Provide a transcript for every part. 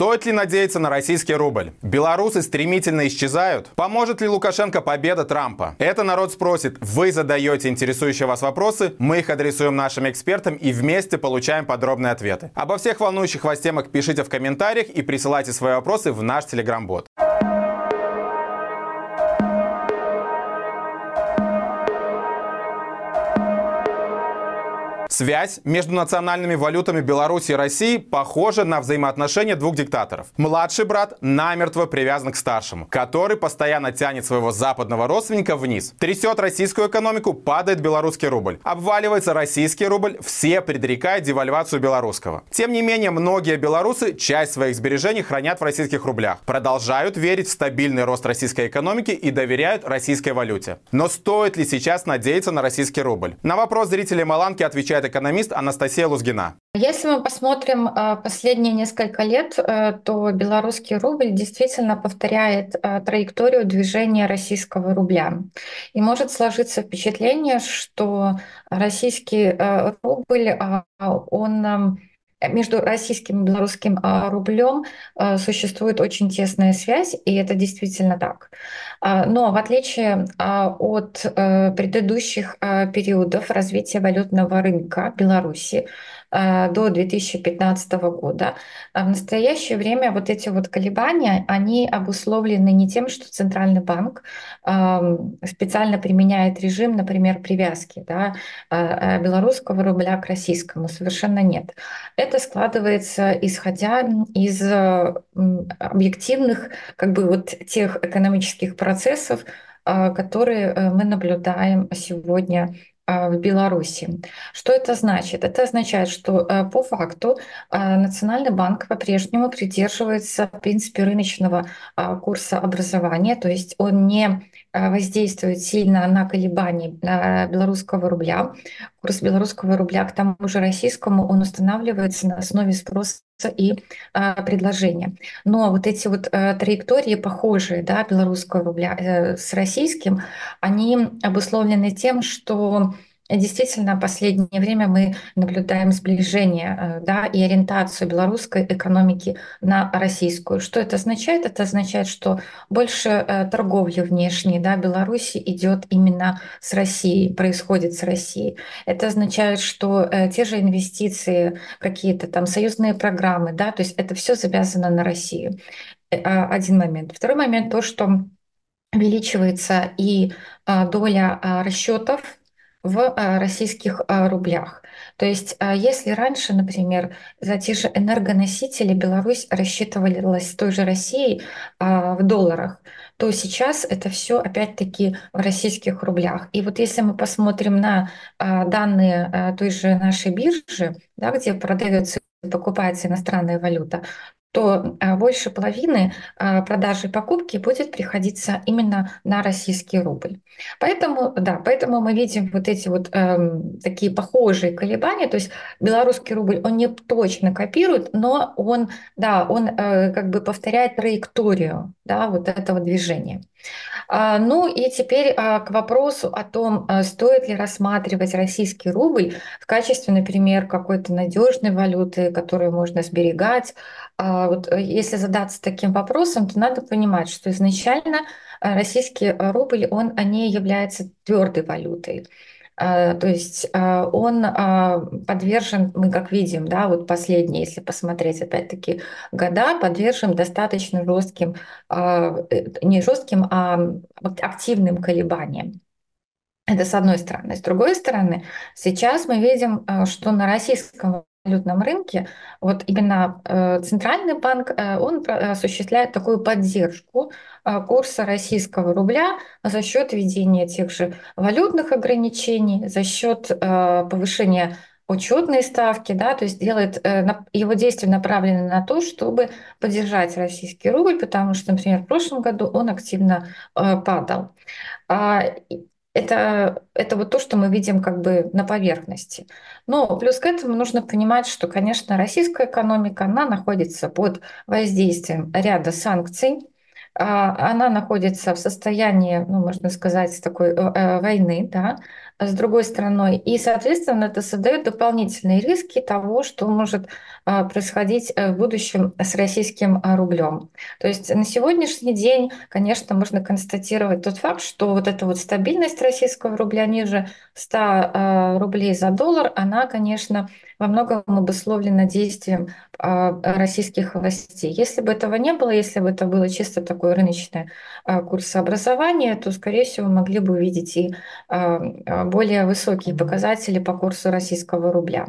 Стоит ли надеяться на российский рубль? Белорусы стремительно исчезают? Поможет ли Лукашенко победа Трампа? Это народ спросит. Вы задаете интересующие вас вопросы, мы их адресуем нашим экспертам и вместе получаем подробные ответы. Обо всех волнующих вас темах пишите в комментариях и присылайте свои вопросы в наш телеграм-бот. Связь между национальными валютами Беларуси и России похожа на взаимоотношения двух диктаторов. Младший брат намертво привязан к старшему, который постоянно тянет своего западного родственника вниз. Трясет российскую экономику, падает белорусский рубль. Обваливается российский рубль, все предрекают девальвацию белорусского. Тем не менее, многие белорусы часть своих сбережений хранят в российских рублях, продолжают верить в стабильный рост российской экономики и доверяют российской валюте. Но стоит ли сейчас надеяться на российский рубль? На вопрос зрителей Маланки отвечает экономист Анастасия Лузгина. Если мы посмотрим э, последние несколько лет, э, то белорусский рубль действительно повторяет э, траекторию движения российского рубля. И может сложиться впечатление, что российский рубль, он между российским и белорусским рублем существует очень тесная связь, и это действительно так. Но в отличие от предыдущих периодов развития валютного рынка Беларуси, Э, до 2015 года. А в настоящее время вот эти вот колебания, они обусловлены не тем, что Центральный банк специально применяет режим, например, привязки да, а, а белорусского рубля к российскому. Совершенно нет. Это складывается исходя из объективных как бы вот тех экономических процессов, которые э, мы наблюдаем сегодня а, в Беларуси. Что это значит? Это означает, что э, по факту э, Национальный банк по-прежнему придерживается в принципе рыночного а, курса образования, то есть он не воздействует сильно на колебания белорусского рубля. Курс белорусского рубля к тому же российскому он устанавливается на основе спроса и э, предложения. Но вот эти вот э, траектории похожие, да, белорусского рубля э, с российским, они обусловлены тем, что Действительно, в последнее время мы наблюдаем сближение э, да, и ориентацию белорусской экономики на российскую. Что это означает? Это означает, что больше э, торговли внешней да, Беларуси идет именно с Россией, происходит с Россией. Это означает, что э, те же инвестиции, какие-то там союзные программы, да, то есть это все завязано на Россию. А, один момент. Второй момент то, что увеличивается и доля расчетов в а, российских а, рублях. То есть, а, если раньше, например, за те же энергоносители Беларусь рассчитывалась с той же Россией в долларах, то сейчас это все опять-таки в российских рублях. И вот если мы посмотрим на данные той же нашей биржи, да, где продается покупается иностранная валюта, то а, больше половины а, продажи и покупки будет приходиться именно на российский рубль. Поэтому, да, поэтому мы видим вот эти вот э, такие похожие колебания. То есть белорусский рубль, он не точно копирует, но он, да, он э, как бы повторяет траекторию да, вот этого движения. А, ну и теперь а, к вопросу о том, а, стоит ли рассматривать российский рубль в качестве, например, какой-то надежной валюты, которую можно сберегать. Вот э, если задаться таким вопросом, то надо понимать, что изначально российский рубль, он не является твердой валютой. А, то есть а, он а, подвержен, мы как видим, да, вот последние, если посмотреть опять-таки года, подвержен достаточно жестким, э, не жестким, а активным колебаниям. Это с одной стороны. С другой стороны, сейчас мы видим, что на российском валютном рынке, вот именно э, Центральный банк, э, он осуществляет такую поддержку э, курса российского рубля за счет введения тех же валютных ограничений, за счет повышения учетной ставки, да, то есть делает его действия направлены на то, чтобы поддержать российский рубль, потому что, например, в прошлом году он активно падал. Это, это вот то, что мы видим как бы на поверхности. Но плюс к этому нужно понимать, что, конечно, российская экономика, она находится под воздействием ряда санкций, а, она находится в состоянии, ну, можно сказать, такой э, э, войны, да, с другой стороной. И, соответственно, это создает дополнительные риски того, что может а, происходить э, в будущем с российским а, рублем. То есть на сегодняшний день, конечно, можно констатировать тот факт, что вот эта вот стабильность российского рубля ниже 100 а, рублей за доллар, она, конечно, во многом обусловлена действием российских властей. Если бы этого не было, если бы это было чисто такое рыночное курсообразование, то, скорее всего, могли бы увидеть и более высокие показатели по курсу российского рубля.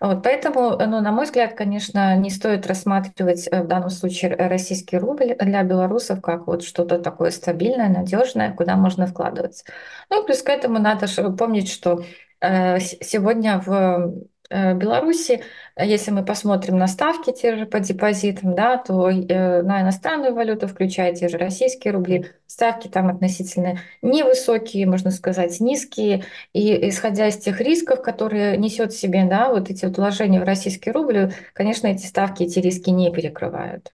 Вот, поэтому, ну, на мой взгляд, конечно, не стоит рассматривать э, в данном случае российский рубль для белорусов как вот что-то такое стабильное, надежное, куда можно вкладываться. Ну и плюс к этому надо помнить, что э, сегодня в Беларуси, э, если мы посмотрим на ставки те же по депозитам, да, то э, на иностранную валюту, включая те же российские рубли, ставки там относительно невысокие, можно сказать, низкие. И исходя из тех рисков, которые несет в себе да, вот эти вот вложения в российский рубль, конечно, эти ставки, эти риски не перекрывают.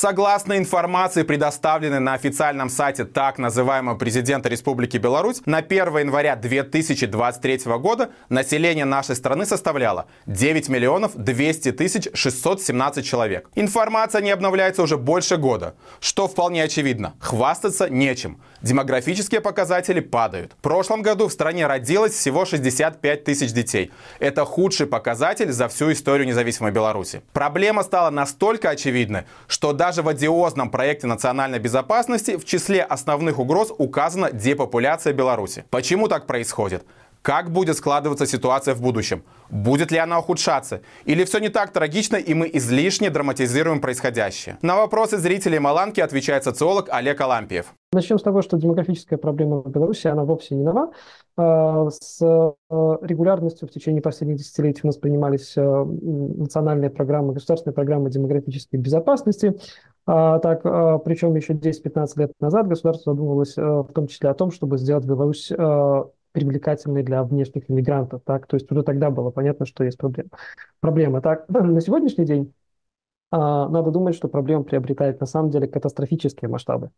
Согласно информации, предоставленной на официальном сайте так называемого президента Республики Беларусь, на 1 января 2023 года население нашей страны составляло 9 миллионов 200 тысяч 617 человек. Информация не обновляется уже больше года, что вполне очевидно. Хвастаться нечем. Демографические показатели падают. В прошлом году в стране родилось всего 65 тысяч детей. Это худший показатель за всю историю независимой Беларуси. Проблема стала настолько очевидной, что даже в одиозном проекте национальной безопасности в числе основных угроз указана депопуляция Беларуси. Почему так происходит? Как будет складываться ситуация в будущем? Будет ли она ухудшаться? Или все не так трагично, и мы излишне драматизируем происходящее? На вопросы зрителей Маланки отвечает социолог Олег Алампиев. Начнем с того, что демографическая проблема в Беларуси, она вовсе не нова. А, с а, регулярностью в течение последних десятилетий у нас принимались а, национальные программы, государственные программы демографической безопасности. Так, причем еще 10-15 лет назад государство задумывалось в том числе о том, чтобы сделать Беларусь привлекательной для внешних иммигрантов. Так? То есть уже тогда было понятно, что есть проблема. Проблема. Так, на сегодняшний день надо думать, что проблема приобретает на самом деле катастрофические масштабы.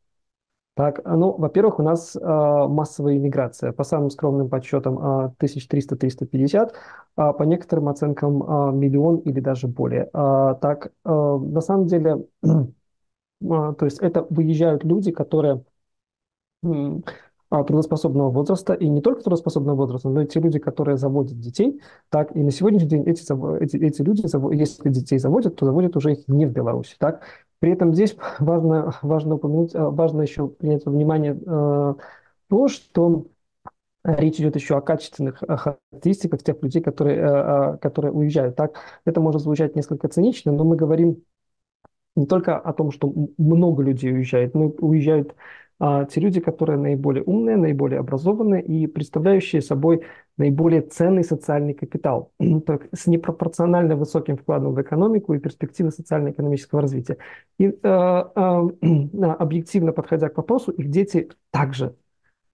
Так, ну, во-первых, у нас э, массовая иммиграция. По самым скромным подсчетам э, 1300-350, э, по некоторым оценкам э, миллион или даже более. Э, так, э, на самом деле, э, то есть это выезжают люди, которые трудоспособного возраста, и не только трудоспособного возраста, но и те люди, которые заводят детей. Так, и на сегодняшний день эти, эти, эти люди, если детей заводят, то заводят уже их не в Беларуси. Так? При этом здесь важно, важно упомянуть, э, важно еще принять во внимание э, то, что речь идет еще о качественных характеристиках тех людей, которые, которые уезжают. Так, это может звучать несколько цинично, но мы говорим не только о том, что много людей уезжает, но уезжают а, те люди, которые наиболее умные, наиболее образованные и представляющие собой наиболее ценный социальный капитал с непропорционально высоким вкладом в экономику и перспективы социально-экономического развития. И э, э, объективно подходя к вопросу, их дети также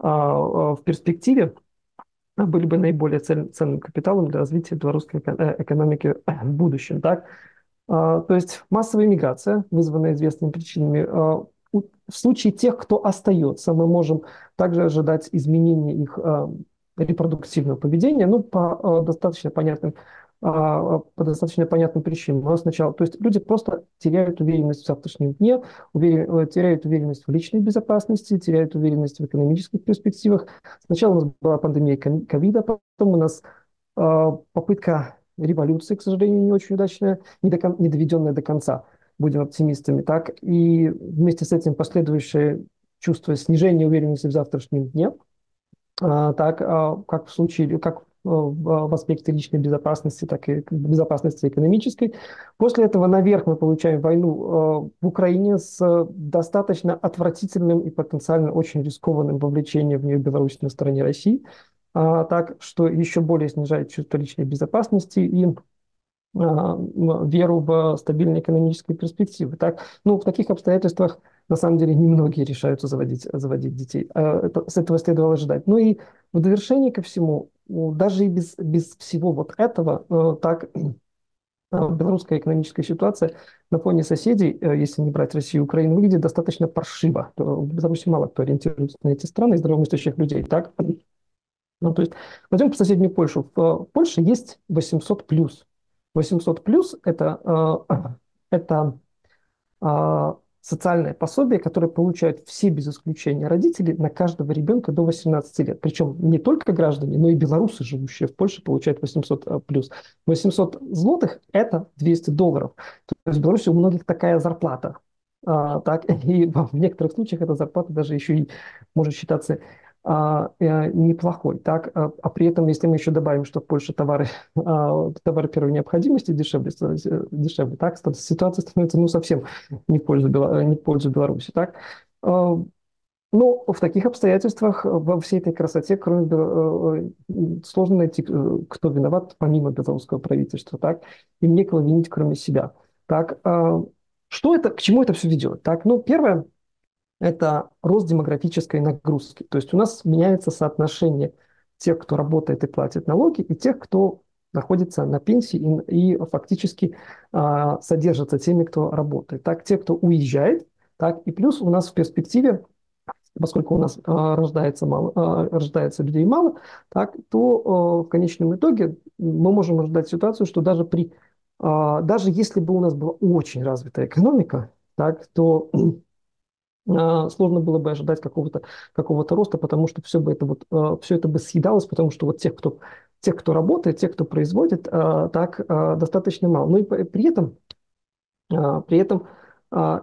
э, в перспективе были бы наиболее ценным капиталом для развития белорусской э, экономики в будущем. Так? То есть массовая миграция, вызванная известными причинами, в случае тех, кто остается, мы можем также ожидать изменения их э, репродуктивного поведения, ну, по э, достаточно понятным а, по достаточно понятным причинам. Но сначала, то есть люди просто теряют уверенность в завтрашнем дне, уверен, э, теряют уверенность в личной безопасности, теряют уверенность в экономических перспективах. Сначала у нас была пандемия ковида, потом у нас попытка революции, к сожалению, не очень удачная, не, до, не доведенная до конца будем оптимистами, так и вместе с этим последующее чувство снижения уверенности в завтрашнем дне, а, так а, как в случае, как в аспекте личной безопасности, так и безопасности экономической. После этого наверх мы получаем войну а, в Украине с достаточно отвратительным и потенциально очень рискованным вовлечением в нее Беларуси на стороне России, так что еще более снижает чувство личной безопасности и а, веру в стабильные экономические перспективы. Так, ну, в таких обстоятельствах на самом деле немногие решаются заводить, заводить детей. А, это, с этого следовало ожидать. Ну и в довершение ко всему, даже и без, без всего вот этого, э, так белорусская экономическая ситуация на фоне соседей, если не брать Россию и Украину, выглядит достаточно паршиво. В Беларуси мало кто ориентируется на эти страны здравомыслящих людей, так? Ну, то есть, возьмем соседнюю Польшу. В Польше есть 800 плюс. 800 плюс это, это социальное пособие, которое получают все без исключения родители на каждого ребенка до 18 лет. Причем не только граждане, но и белорусы, живущие в Польше, получают 800 а, плюс. 800 злотых – это 200 долларов. То есть в Беларуси у многих такая зарплата. А, так, и в некоторых случаях эта зарплата даже еще и может считаться э, неплохой. Так? А, а при этом, если мы еще добавим, что в Польше товары, а, товары первой необходимости дешевле, дешевле так? ситуация становится ну, совсем не в пользу, не в пользу Беларуси. Так? Ну, в таких обстоятельствах, во всей этой красоте, кроме э, сложно найти, э, кто виноват, помимо белорусского правительства, так, и некого винить, кроме себя. Так, что это, к чему это все ведет? Так, ну, первое, это рост демографической нагрузки. То есть у нас меняется соотношение тех, кто работает и платит налоги, и тех, кто находится на пенсии и, и фактически а, содержится теми, кто работает. Так, те, кто уезжает, так, и плюс у нас в перспективе, поскольку у нас а, рождается, мало, а, рождается людей мало, так, то а, в конечном итоге мы можем ожидать ситуацию, что даже при а, даже если бы у нас была очень развитая экономика, так, то сложно было бы ожидать какого-то какого роста, потому что все бы это вот а, все это бы съедалось, потому что вот тех, кто тех, кто работает, тех, кто производит, а, так достаточно мало. Ну и при этом при этом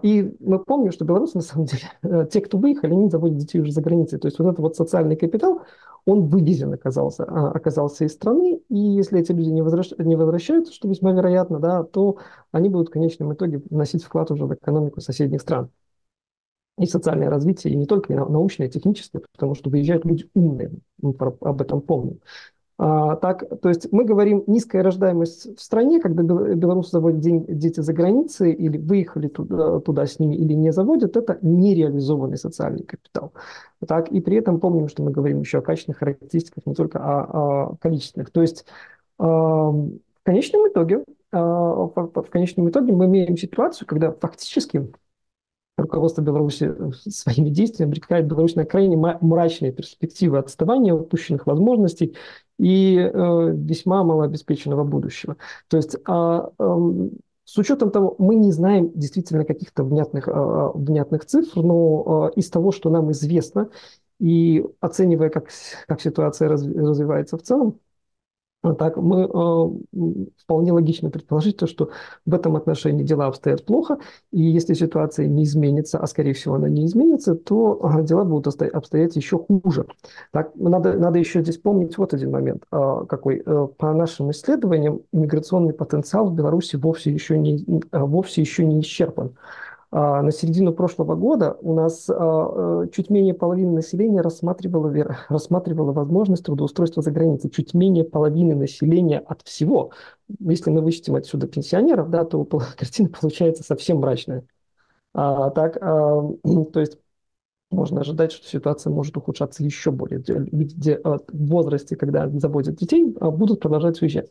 и мы помним, что белорусы, на самом деле, э, те, кто выехали, они заводят детей уже за границей. То есть вот этот вот социальный капитал, он вывезен оказался, оказался из страны, и если эти люди не, возвращ, не возвращаются, что весьма вероятно, да, то они будут в конечном итоге вносить вклад уже в экономику соседних стран и социальное развитие, и не только научное, техническое, потому что выезжают люди умные, мы об этом помним. А, так, то есть мы говорим низкая рождаемость в стране, когда белорусы заводят день, дети за границей или выехали туда, туда с ними или не заводят, это нереализованный социальный капитал. Так, и при этом помним, что мы говорим еще о качественных характеристиках, не только о, о количественных. То есть э, в конечном итоге, э, в конечном итоге мы имеем ситуацию, когда фактически руководство Беларуси э, своими действиями обрекает Беларусь на крайне мрачные перспективы отставания, упущенных возможностей и э, весьма малообеспеченного будущего. То есть а, э, с учетом того, мы не знаем действительно каких-то внятных, э, внятных цифр, но э, из того, что нам известно, и оценивая, как, как ситуация раз, развивается в целом, так, мы э, вполне логично предположить то, что в этом отношении дела обстоят плохо, и если ситуация не изменится, а скорее всего она не изменится, то э, дела будут обстоять еще хуже. Так, надо, надо еще здесь помнить вот один момент, э, какой. Э, по нашим исследованиям, миграционный потенциал в Беларуси вовсе еще не, э, вовсе еще не исчерпан. А, на середину прошлого года у нас а, э, чуть менее половины населения рассматривало, рассматривало возможность трудоустройства за границей. Чуть менее половины населения от всего. Если мы вычтем отсюда пенсионеров, да, то картина получается совсем мрачная. А, так, а, то есть можно ожидать, что ситуация может ухудшаться еще более. Люди в возрасте, когда заводят детей, будут продолжать уезжать.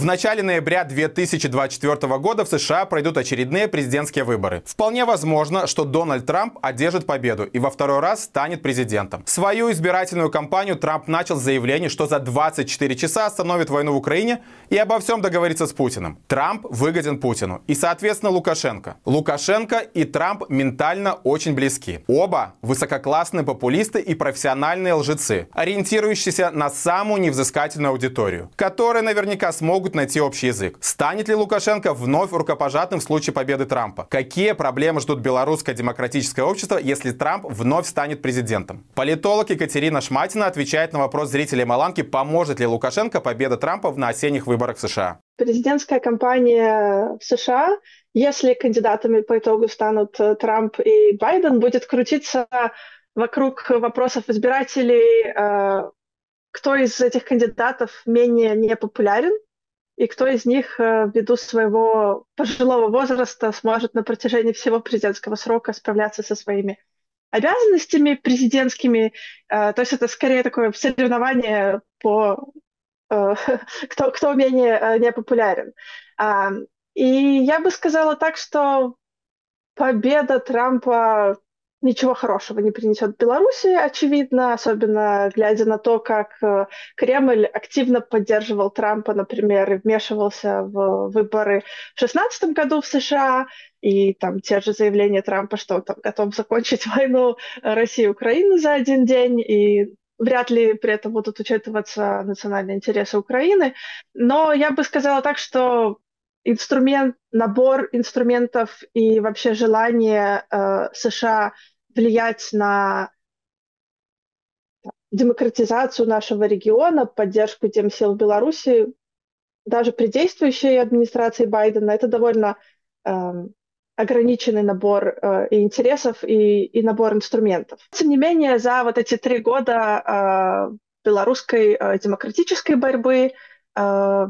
В начале ноября 2024 года в США пройдут очередные президентские выборы. Вполне возможно, что Дональд Трамп одержит победу и во второй раз станет президентом. Свою избирательную кампанию Трамп начал с заявления, что за 24 часа остановит войну в Украине и обо всем договорится с Путиным. Трамп выгоден Путину и, соответственно, Лукашенко. Лукашенко и Трамп ментально очень близки. Оба высококлассные популисты и профессиональные лжецы, ориентирующиеся на самую невзыскательную аудиторию, которые наверняка смогут могут найти общий язык. Станет ли Лукашенко вновь рукопожатным в случае победы Трампа? Какие проблемы ждут белорусское демократическое общество, если Трамп вновь станет президентом? Политолог Екатерина Шматина отвечает на вопрос зрителей Маланки, поможет ли Лукашенко победа Трампа на осенних выборах в США. Президентская кампания в США, если кандидатами по итогу станут э, Трамп и Байден, будет крутиться вокруг вопросов избирателей, э, кто из этих кандидатов менее непопулярен, и кто из них э, ввиду своего пожилого возраста сможет на протяжении всего президентского срока справляться со своими обязанностями президентскими. То есть это скорее такое соревнование по кто, кто менее непопулярен. И я бы сказала так, что победа Трампа ничего хорошего не принесет Беларуси, очевидно, особенно глядя на то, как э, Кремль активно поддерживал Трампа, например, и вмешивался в выборы в 2016 году в США, и там те же заявления Трампа, что он там готов закончить войну России и Украины за один день, и вряд ли при этом будут учитываться национальные интересы Украины. Но я бы сказала так, что инструмент, набор инструментов и вообще желание э, США влиять на демократизацию нашего региона, поддержку тем сил Беларуси, даже при действующей администрации Байдена, это довольно э, ограниченный набор э, и интересов, и, и набор инструментов. Тем не менее, за вот эти три года э, белорусской э, демократической борьбы э,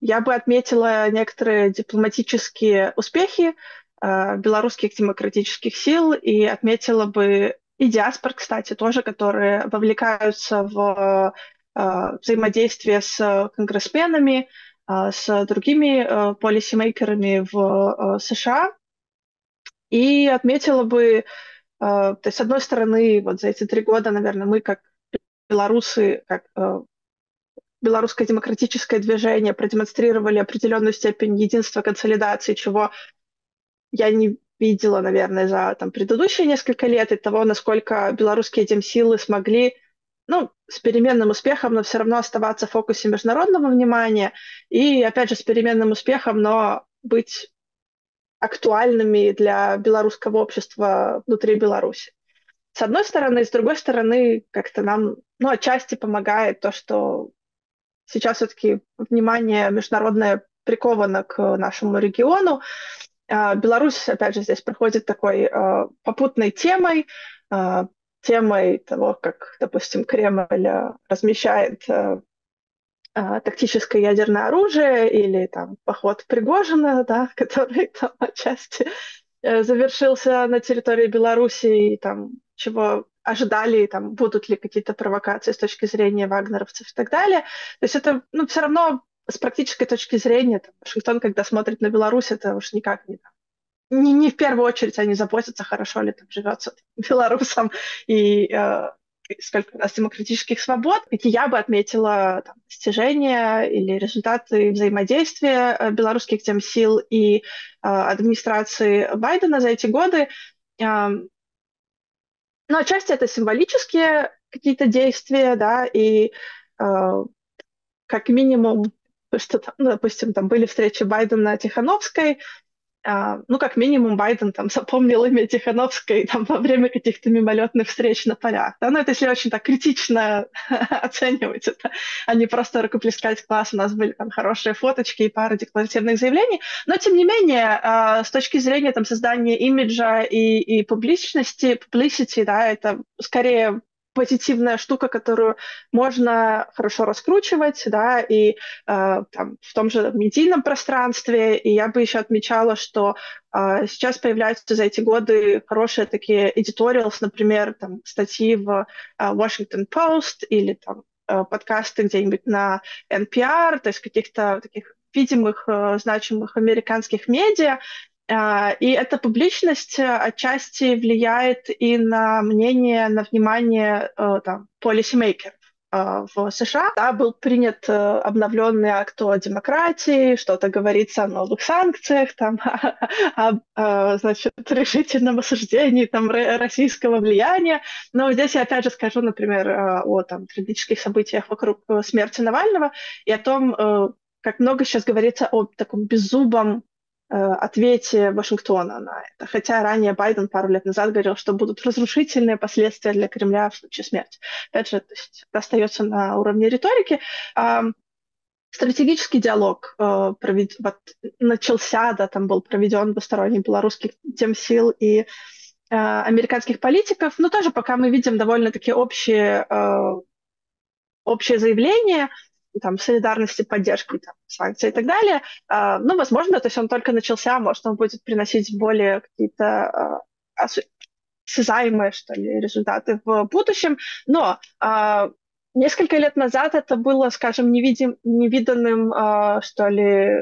я бы отметила некоторые дипломатические успехи э, белорусских демократических сил и отметила бы и диаспор, кстати, тоже, которые вовлекаются в э, взаимодействие с конгрессменами, э, с другими э, полисимейкерами в э, США. И отметила бы, э, то есть, с одной стороны, вот за эти три года, наверное, мы как белорусы, как э, белорусское демократическое движение продемонстрировали определенную степень единства, консолидации, чего я не видела, наверное, за там, предыдущие несколько лет, и того, насколько белорусские демсилы смогли ну, с переменным успехом, но все равно оставаться в фокусе международного внимания, и, опять же, с переменным успехом, но быть актуальными для белорусского общества внутри Беларуси. С одной стороны, с другой стороны, как-то нам, ну, отчасти помогает то, что сейчас все-таки внимание международное приковано к нашему региону. А, Беларусь, опять же, здесь проходит такой а, попутной темой, а, темой того, как, допустим, Кремль размещает тактическое ядерное оружие или там поход Пригожина, да, который там отчасти э, завершился на территории Беларуси и там чего ожидали, там, будут ли какие-то провокации с точки зрения вагнеровцев и так далее. То есть это, ну, все равно с практической точки зрения, там, Вашингтон, когда смотрит на Беларусь, это уж никак не не, не в первую очередь они заботятся, хорошо ли там живется белорусам и э, сколько у нас демократических свобод, какие я бы отметила там, достижения или результаты взаимодействия э, белорусских тем сил и э, администрации Байдена за эти годы. Но отчасти это символические какие-то действия, да, и э, как минимум, что там, ну, допустим, там были встречи Байдена Тихановской, ну, как минимум, Байден там запомнил имя Тихановской там, во время каких-то мимолетных встреч на полях. Да? Ну, это если очень так критично оценивать это, а не просто рукоплескать класс. У нас были там хорошие фоточки и пара декларативных заявлений. Но, тем не менее, а, с точки зрения там, создания имиджа и, и публичности, publicity, да, это скорее позитивная штука, которую можно хорошо раскручивать, да, и э, там, в том же медийном пространстве. И я бы еще отмечала, что э, сейчас появляются за эти годы хорошие такие editorials, например, там, статьи в э, Washington Post или там э, подкасты где-нибудь на NPR, то есть каких-то таких видимых, э, значимых американских медиа, и эта публичность э, отчасти влияет и на мнение, на внимание э, там, полисимейкеров э, в США. Да, был принят обновленный акт о демократии, что-то говорится о новых санкциях, там, о, о, значит, решительном осуждении там, российского влияния. Но здесь я опять же скажу, например, о там, трагических событиях вокруг смерти Навального и о том, как много сейчас говорится о таком беззубом ответе Вашингтона на это. Хотя ранее Байден пару лет назад говорил, что будут разрушительные последствия для Кремля в случае смерти. Опять же, то есть это остается на уровне риторики. Стратегический диалог э, провед... вот, начался, да, там был проведен двусторонний белорусских тем сил и э, американских политиков, но тоже пока мы видим довольно-таки общие, э, общее заявление, там, солидарности, поддержки там, санкций и так далее. А, ну, возможно, то есть он только начался, может, он будет приносить более какие-то а, осязаемые, что ли, результаты в будущем. Но э, несколько лет назад это было, скажем, невидим, невиданным, э, что ли,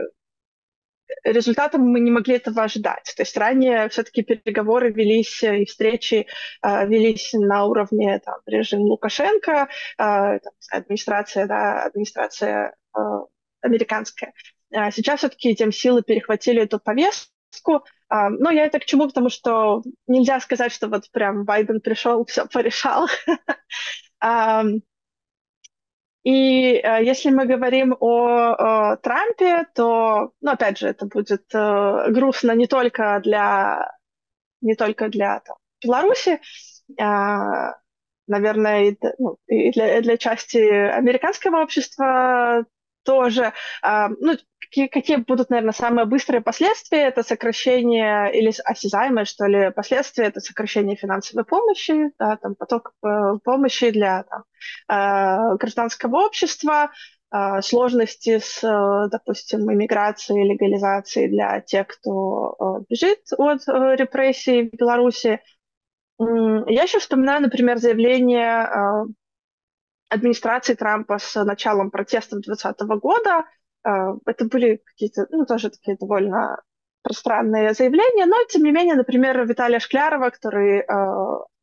результатом мы не могли этого ожидать. То есть ранее все-таки переговоры велись и встречи э, велись на уровне там, режима Лукашенко, э, там, администрация, да, администрация э, американская. А сейчас все-таки этим силы перехватили эту повестку. А, но я это к чему? Потому что нельзя сказать, что вот прям Байден пришел, все порешал. И э, если мы говорим о, о Трампе, то, ну, опять же, это будет э, грустно не только для, не только для там, Беларуси, а, наверное, и, ну, и для, для части американского общества тоже. А, ну, какие, какие будут, наверное, самые быстрые последствия? Это сокращение или осязаемое, что ли, последствия, это сокращение финансовой помощи, да, там, поток э, помощи для там, э, гражданского общества, э, сложности с, допустим, иммиграцией, легализацией для тех, кто бежит от репрессий в Беларуси. Я еще вспоминаю, например, заявление администрации Трампа с началом протестов 2020 года. Э, это были какие-то, ну, тоже такие довольно пространные заявления, но, тем не менее, например, Виталия Шклярова, который э,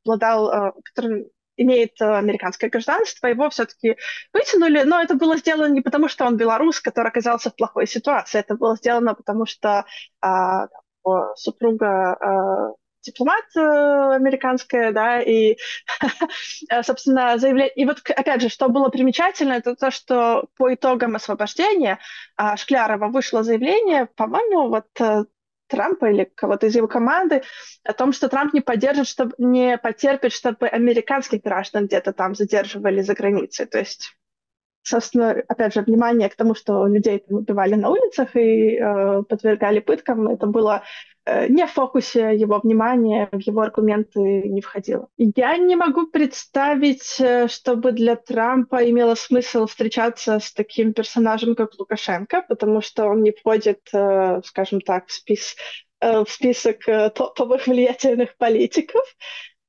обладал, э, который имеет американское гражданство, его все-таки вытянули, но это было сделано не потому, что он белорус, который оказался в плохой ситуации, это было сделано потому, что супруга дипломат э, американская, да, и, э, собственно, заявление... И вот, опять же, что было примечательно, это то, что по итогам освобождения а, Шклярова вышло заявление, по-моему, вот э, Трампа или кого-то из его команды о том, что Трамп не поддержит, чтобы не потерпит, чтобы американских граждан где-то там задерживали за границей. То есть собственно, опять же, внимание к тому, что людей убивали на улицах и э, подвергали пыткам, это было не в фокусе его внимания, в его аргументы не входило. Я не могу представить, э, чтобы для Трампа имело смысл встречаться с таким персонажем, как Лукашенко, потому что он не входит, э, скажем так, в, спис э, в список э, топовых влиятельных политиков.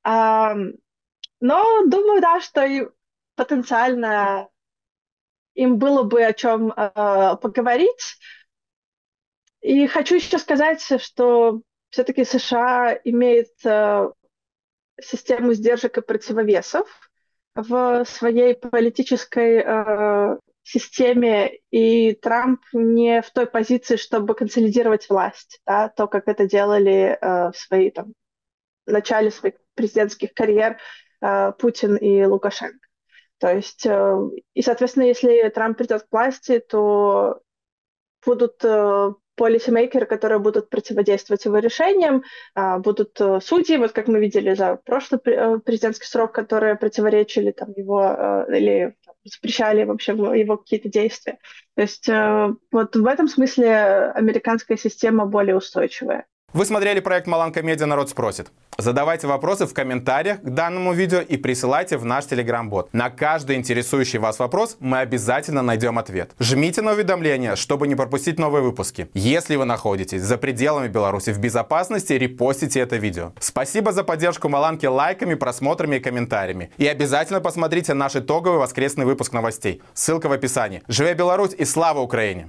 А, но думаю, да, что и потенциально им было бы о чем э, поговорить. И хочу еще сказать, что все-таки США имеет э, систему сдержек и противовесов в своей политической э, системе, и Трамп не в той позиции, чтобы консолидировать власть, да, то, как это делали э, в своей там, начале своих президентских карьер э, Путин и Лукашенко. То есть, э, и, соответственно, если Трамп придет к власти, то будут э, полисимейкеры, которые будут противодействовать его решениям, а, будут э, судьи, вот как мы видели за прошлый президентский срок, которые противоречили там, его или запрещали вообще его какие-то действия. То есть вот в этом смысле американская система более устойчивая. Вы смотрели проект «Маланка Медиа. Народ спросит». Задавайте вопросы в комментариях к данному видео и присылайте в наш телеграм-бот. На каждый интересующий вас вопрос мы обязательно найдем ответ. Жмите на уведомления, чтобы не пропустить новые выпуски. Если вы находитесь за пределами Беларуси в безопасности, репостите это видео. Спасибо за поддержку Маланки лайками, просмотрами и комментариями. И обязательно посмотрите наш итоговый воскресный выпуск новостей. Ссылка в описании. Живе Беларусь и слава Украине!